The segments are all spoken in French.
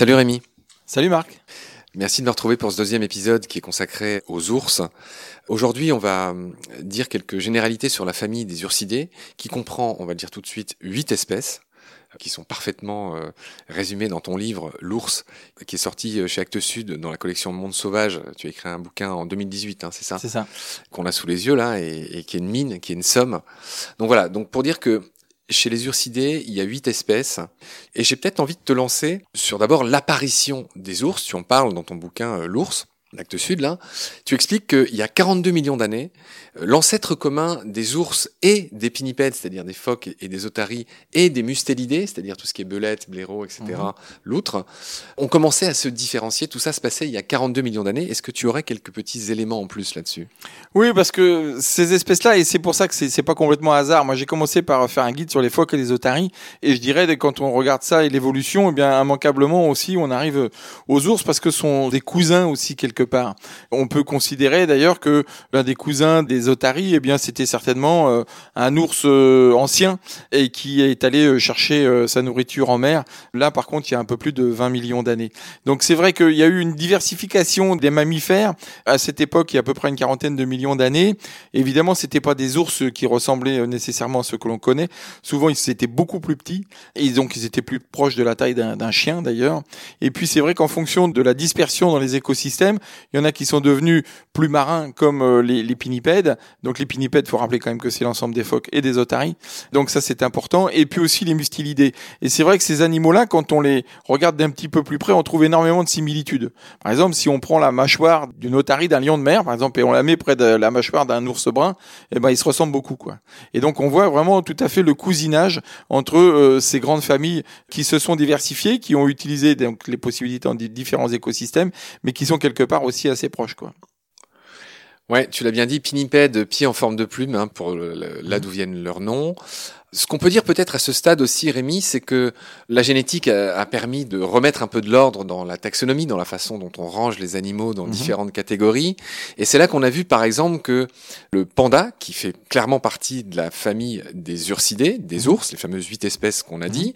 Salut Rémi. Salut Marc. Merci de me retrouver pour ce deuxième épisode qui est consacré aux ours. Aujourd'hui, on va hum, dire quelques généralités sur la famille des ursidés, qui comprend, on va le dire tout de suite, huit espèces qui sont parfaitement euh, résumées dans ton livre L'ours, qui est sorti euh, chez Actes Sud dans la collection Monde Sauvage. Tu as écrit un bouquin en 2018, hein, c'est ça C'est ça. Qu'on a sous les yeux là et, et, qui est une mine, qui est une somme. Donc voilà. Donc pour dire que chez les ursidés, il y a huit espèces. Et j'ai peut-être envie de te lancer sur d'abord l'apparition des ours. Tu en parles dans ton bouquin euh, L'ours. L'acte sud, là, tu expliques qu'il y a 42 millions d'années, euh, l'ancêtre commun des ours et des pinnipèdes, c'est-à-dire des phoques et des otaries, et des mustélidés, c'est-à-dire tout ce qui est belette, blaireau, etc., mmh. loutre, ont commencé à se différencier. Tout ça se passait il y a 42 millions d'années. Est-ce que tu aurais quelques petits éléments en plus là-dessus? Oui, parce que ces espèces-là, et c'est pour ça que c'est pas complètement hasard. Moi, j'ai commencé par faire un guide sur les phoques et les otaries, et je dirais, quand on regarde ça et l'évolution, eh bien, immanquablement aussi, on arrive aux ours parce que sont des cousins aussi quelque part. On peut considérer d'ailleurs que l'un des cousins des otaries, eh bien, c'était certainement euh, un ours euh, ancien et qui est allé euh, chercher sa nourriture en mer. Là, par contre, il y a un peu plus de 20 millions d'années. Donc, c'est vrai qu'il y a eu une diversification des mammifères à cette époque, il y a à peu près une quarantaine de millions d'années. Évidemment, c'était pas des ours qui ressemblaient nécessairement à ceux que l'on connaît. Souvent, ils étaient beaucoup plus petits et donc ils étaient plus proches de la taille d'un chien d'ailleurs. Et puis, c'est vrai qu'en fonction de la dispersion dans les écosystèmes, il y en a qui sont devenus plus marins comme euh, les, les pinnipèdes. Donc les pinnipèdes, faut rappeler quand même que c'est l'ensemble des phoques et des otaries. Donc ça c'est important. Et puis aussi les mustilidés. Et c'est vrai que ces animaux-là, quand on les regarde d'un petit peu plus près, on trouve énormément de similitudes. Par exemple, si on prend la mâchoire d'une otarie d'un lion de mer, par exemple, et on la met près de la mâchoire d'un ours brun, eh ben ils se ressemblent beaucoup quoi. Et donc on voit vraiment tout à fait le cousinage entre euh, ces grandes familles qui se sont diversifiées, qui ont utilisé donc les possibilités dans différents écosystèmes, mais qui sont quelque part aussi assez proche, quoi. Ouais, tu l'as bien dit, pinnipède, pied en forme de plume, hein, pour le, là d'où viennent leurs noms. Ce qu'on peut dire peut-être à ce stade aussi, Rémi, c'est que la génétique a, permis de remettre un peu de l'ordre dans la taxonomie, dans la façon dont on range les animaux dans mhm. différentes catégories. Et c'est là qu'on a vu, par exemple, que le panda, qui fait clairement partie de la famille des ursidés, des mhm. ours, les fameuses huit espèces qu'on a mhm. dit,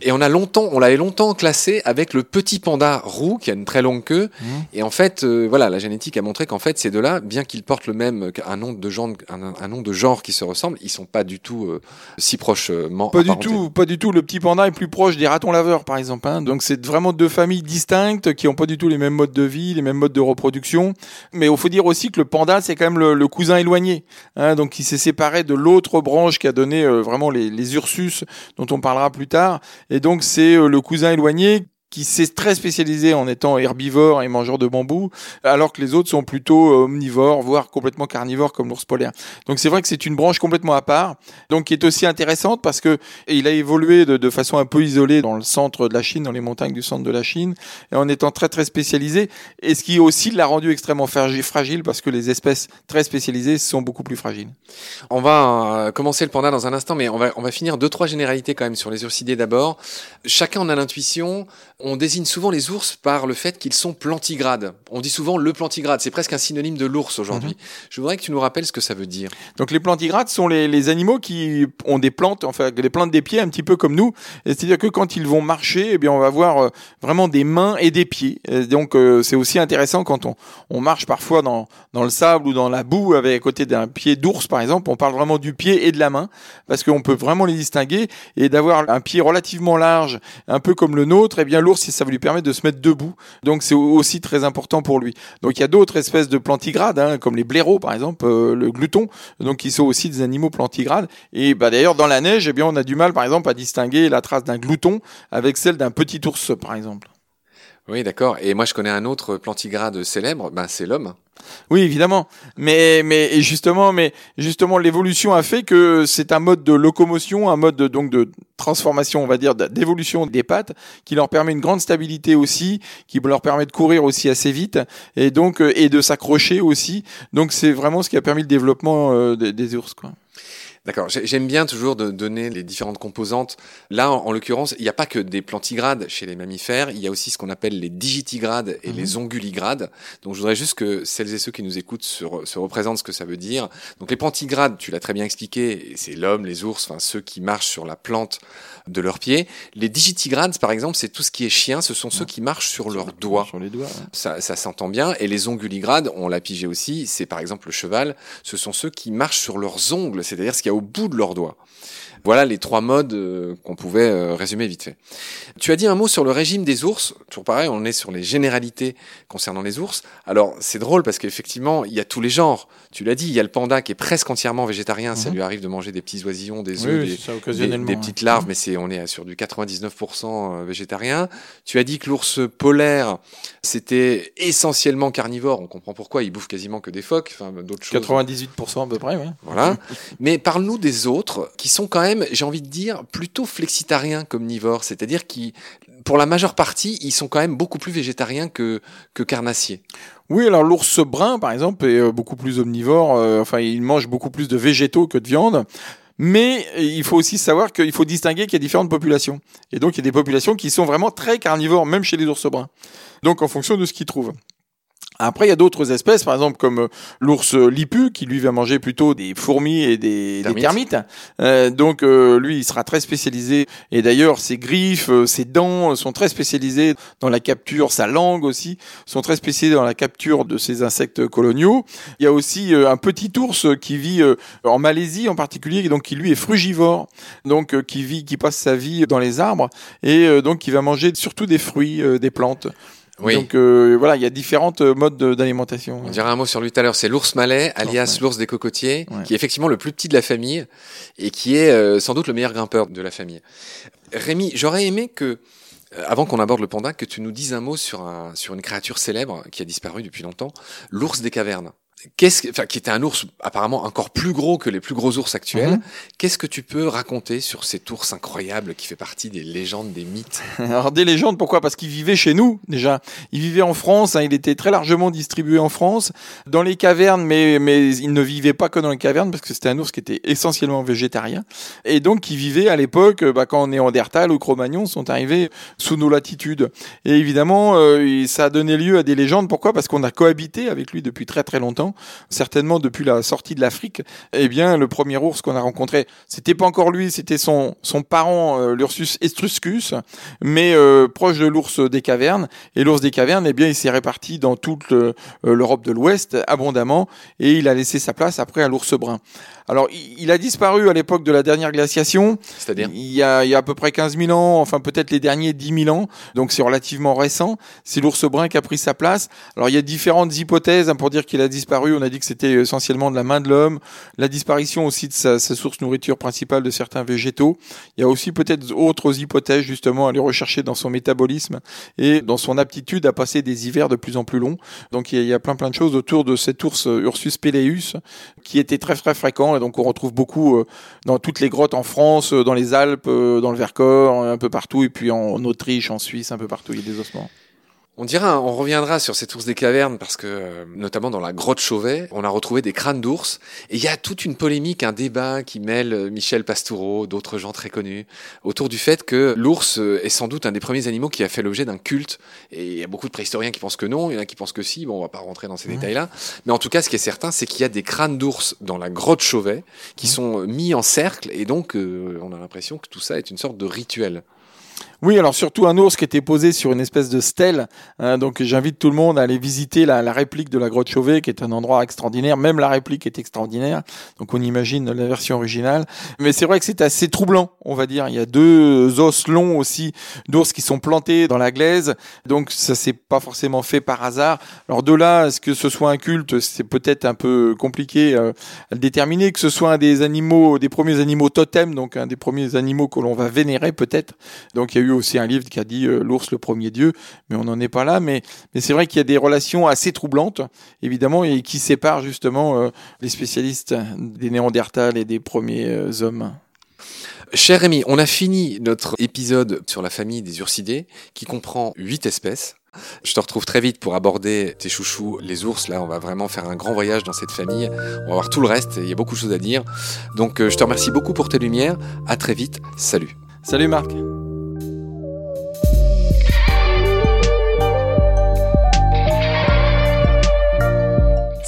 et on a longtemps, on l'avait longtemps classé avec le petit panda roux, qui a une très longue queue. Et en fait, euh, voilà, la génétique a montré qu'en fait, ces deux-là, bien qu'ils portent le même, un nom de genre, un, nom de genre qui se ressemble, ils sont pas du tout euh, prochement. Pas du tout, pas du tout. Le petit panda est plus proche des ratons laveurs, par exemple. Hein. Donc c'est vraiment deux familles distinctes qui ont pas du tout les mêmes modes de vie, les mêmes modes de reproduction. Mais il faut dire aussi que le panda c'est quand même le, cousin éloigné, hein, donc qui s'est séparé de l'autre branche qui a donné euh, vraiment les, les, Ursus, dont on parlera plus tard. Et donc c'est euh, le cousin éloigné qui s'est très spécialisé en étant herbivore et mangeur de bambou, alors que les autres sont plutôt euh, omnivores, voire complètement carnivores comme l'ours polaire. Donc c'est vrai que c'est une branche complètement à part, donc qui est aussi intéressante parce que il a évolué de, façon un peu isolée dans le centre de la Chine, dans les montagnes du centre de la Chine, et en étant très très spécialisé, et ce qui aussi l'a rendu extrêmement fragile parce que les espèces très spécialisées sont beaucoup plus fragiles. On va euh, commencer le panda dans un instant, mais on va, on va finir deux trois généralités quand même sur les ursidés d'abord. Chacun en a l'intuition on désigne souvent les ours par le fait qu'ils sont plantigrades. On dit souvent le plantigrade, c'est presque un synonyme de l'ours aujourd'hui. Mhm. Je voudrais que tu nous rappelles ce que ça veut dire. Donc les plantigrades sont les, animaux qui ont des plantes, enfin des plantes des pieds un petit peu comme nous. C'est-à-dire que quand ils vont marcher, eh bien on va voir euh, vraiment des mains et des pieds. donc euh, c'est aussi intéressant quand on, on marche parfois dans, dans le sable ou dans la boue avec à côté d'un pied d'ours par exemple, on parle vraiment du pied et de la main parce qu'on peut vraiment les distinguer et d'avoir un pied relativement large, un peu comme le nôtre, eh bien si ça lui permet de se mettre debout. Donc c'est aussi très important pour lui. Donc il y a d'autres espèces de plantigrades, hein, comme les blaireaux par exemple, euh, le glouton, donc qui sont aussi des animaux plantigrades. Et bah d'ailleurs dans la neige, eh bien on a du mal par exemple à distinguer la trace d'un glouton avec celle d'un petit ours par exemple. Oui, d'accord. Et moi, je connais un autre plantigrade célèbre, ben, c'est l'homme. Oui, évidemment. Mais, mais justement, mais justement, l'évolution a fait que c'est un mode de locomotion, un mode de, donc de transformation, on va dire, d'évolution des pattes, qui leur permet une grande stabilité aussi, qui leur permet de courir aussi assez vite, et donc et de s'accrocher aussi. Donc, c'est vraiment ce qui a permis le développement euh, des, des ours, quoi. D'accord. J'aime bien toujours de donner les différentes composantes. Là, en, en l'occurrence, il n'y a pas que des plantigrades chez les mammifères. Il y a aussi ce qu'on appelle les digitigrades et Mhm. les onguligrades. Donc, je voudrais juste que celles et ceux qui nous écoutent se, re- se représentent ce que ça veut dire. Donc, les plantigrades, tu l'as très bien expliqué, c'est l'homme, les ours, enfin ceux qui marchent sur la plante de leurs pieds. Les digitigrades, par exemple, c'est tout ce qui est chien. Ce sont ceux qui marchent sur leurs doigts. Sur les doigts. Ça, ça s'entend bien. Et les onguligrades, on l'a pigé aussi, c'est par exemple le cheval, ce sont ceux qui marchent sur leurs ongles, c'est-à-dire ce qu'il au bout de leurs doigts. Voilà les trois modes euh, qu'on pouvait euh, résumer vite fait. Tu as dit un mot sur le régime des ours. Toujours pareil, on est sur les généralités concernant les ours. Alors c'est drôle parce qu'effectivement, il y a tous les genres. Tu l'as dit, il y a le panda qui est presque entièrement végétarien. Ça Mhm. lui arrive de manger des petits oisillons, des Oui, œufs, oui, des, petites larves, mais c'est on est sur du 99% végétarien. Tu as dit que l'ours polaire c'était essentiellement carnivore. On comprend pourquoi il bouffe quasiment que des phoques, enfin d'autres choses. 98% à peu près, ouais. Voilà. Mais parle-nous des autres qui sont quand même, j'ai envie de dire, plutôt flexitariens comme c'est-à-dire qui, pour la majeure partie, ils sont quand même beaucoup plus végétariens que que carnassiers. Oui, alors l'ours brun, par exemple, est euh, beaucoup plus omnivore. euh, enfin, il mange beaucoup plus de végétaux que de viande. Mais euh, il faut aussi savoir qu'il faut distinguer qu'il y a différentes populations. Et donc, il y a des populations qui sont vraiment très carnivores, même chez les ours bruns. Donc, en fonction de ce qu'ils trouvent. Après, il y a d'autres espèces, par exemple comme euh, l'ours lipu, qui lui va manger plutôt des fourmis et des des Termites. termites. Euh, donc, euh, lui, il sera très spécialisé. Et d'ailleurs, ses griffes, euh, ses dents sont très spécialisées dans la capture, sa langue aussi sont très spécialisés dans la capture de ces insectes coloniaux. Il y a aussi euh, un petit ours qui vit euh, en Malaisie en particulier, donc qui lui est frugivore, donc euh, qui vit, qui passe sa vie dans les arbres et euh, donc qui va manger surtout des fruits, euh, des plantes. Oui. Donc euh, voilà, il y a différentes euh, modes de- d'alimentation. On dirait un mot sur lui tout à l'heure. C'est l'ours malais, alias l'ours des cocotiers, Ouais. qui est effectivement le plus petit de la famille et qui est euh, sans doute le meilleur grimpeur de la famille. Rémi, j'aurais aimé que, euh, avant qu'on aborde le panda, que tu nous dises un mot sur, un, sur une créature célèbre qui a disparu depuis longtemps, l'ours des cavernes. Qu'est-ce que, enfin, qui était un ours apparemment encore plus gros que les plus gros ours actuels. Mhm. Qu'est-ce que tu peux raconter sur cet ours incroyable qui fait partie des légendes, des mythes? Alors des légendes, pourquoi? Parce qu'il vivait chez nous déjà. Il vivait en France, hein, il était très largement distribué en France, dans les cavernes, mais mais il ne vivait pas que dans les cavernes parce que c'était un ours qui était essentiellement végétarien et donc qui vivait à l'époque bah, quand Néandertal ou Cro-Magnon sont arrivés sous nos latitudes. Et évidemment, euh, ça a donné lieu à des légendes. Pourquoi? Parce qu'on a cohabité avec lui depuis très très longtemps, certainement depuis la sortie de l'Afrique. Eh bien, le premier ours qu'on a rencontré, c'était pas encore lui, c'était son son parent euh, l'Ursus etruscus mais euh, proche de l'ours des cavernes. Et l'ours des cavernes, eh bien, il s'est réparti dans toute euh, l'Europe de l'Ouest abondamment, et il a laissé sa place après à l'ours brun. Alors, il, a disparu à l'époque de la dernière glaciation, C'est-à-dire il y, a, il y a à peu près 15 000 ans, enfin peut-être les derniers 10 000 ans, donc c'est relativement récent. C'est l'ours brun qui a pris sa place. Alors, il y a différentes hypothèses hein, pour dire qu'il a disparu. On a dit que c'était essentiellement de la main de l'homme, la disparition aussi de sa, sa source nourriture principale de certains végétaux. Il y a aussi peut-être autres hypothèses justement à aller rechercher dans son métabolisme et dans son aptitude à passer des hivers de plus en plus longs. Donc il y a, il y a plein plein de choses autour de cet ours euh, Ursus peleus qui était très très fréquent et donc on retrouve beaucoup euh, dans toutes les grottes en France, euh, dans les Alpes, euh, dans le Vercors, un peu partout et puis en Autriche, en Suisse, un peu partout il y a des ossements. On dira, on reviendra sur cet ours des cavernes parce que, euh, notamment dans la grotte Chauvet, on a retrouvé des crânes d'ours et il y a toute une polémique, un débat qui mêle euh, Michel Pastoureau, d'autres gens très connus, autour du fait que l'ours euh, est sans doute un des premiers animaux qui a fait l'objet d'un culte. Et il y a beaucoup de préhistoriens qui pensent que non, il y en a qui pensent que si. Bon, on va pas rentrer dans ces détails-là. Mais en tout cas, ce qui est certain, c'est qu'il y a des crânes d'ours dans la grotte Chauvet qui sont mis en cercle et donc euh, on a l'impression que tout ça est une sorte de rituel. Oui, alors surtout un ours qui était posé sur une espèce de stèle. hein, donc j'invite tout le monde à aller visiter la, réplique de la grotte Chauvet, qui est un endroit extraordinaire. Même la réplique est extraordinaire. Donc on imagine la version originale. Mais c'est vrai que c'est assez troublant, on va dire. Il y a deux os longs aussi d'ours qui sont plantés dans la glaise. Donc ça s'est pas forcément fait par hasard. Alors de là, est-ce que ce soit un culte, c'est peut-être un peu compliqué euh, à le déterminer. Que ce soit un des animaux, des premiers animaux totems, donc un des premiers animaux que l'on va vénérer peut-être. Donc il y a eu aussi un livre qui a dit euh, l'ours le premier dieu, mais on n'en est pas là. Mais, mais c'est vrai qu'il y a des relations assez troublantes, évidemment, et qui séparent justement euh, les spécialistes des Néandertals et des premiers euh, hommes. Cher Rémi, on a fini notre épisode sur la famille des ursidés qui comprend huit espèces. Je te retrouve très vite pour aborder tes chouchous, les ours. Là, on va vraiment faire un grand voyage dans cette famille. On va voir tout le reste. Il y a beaucoup de choses à dire. Donc, je te remercie beaucoup pour tes lumières. À très vite. Salut. Salut Marc.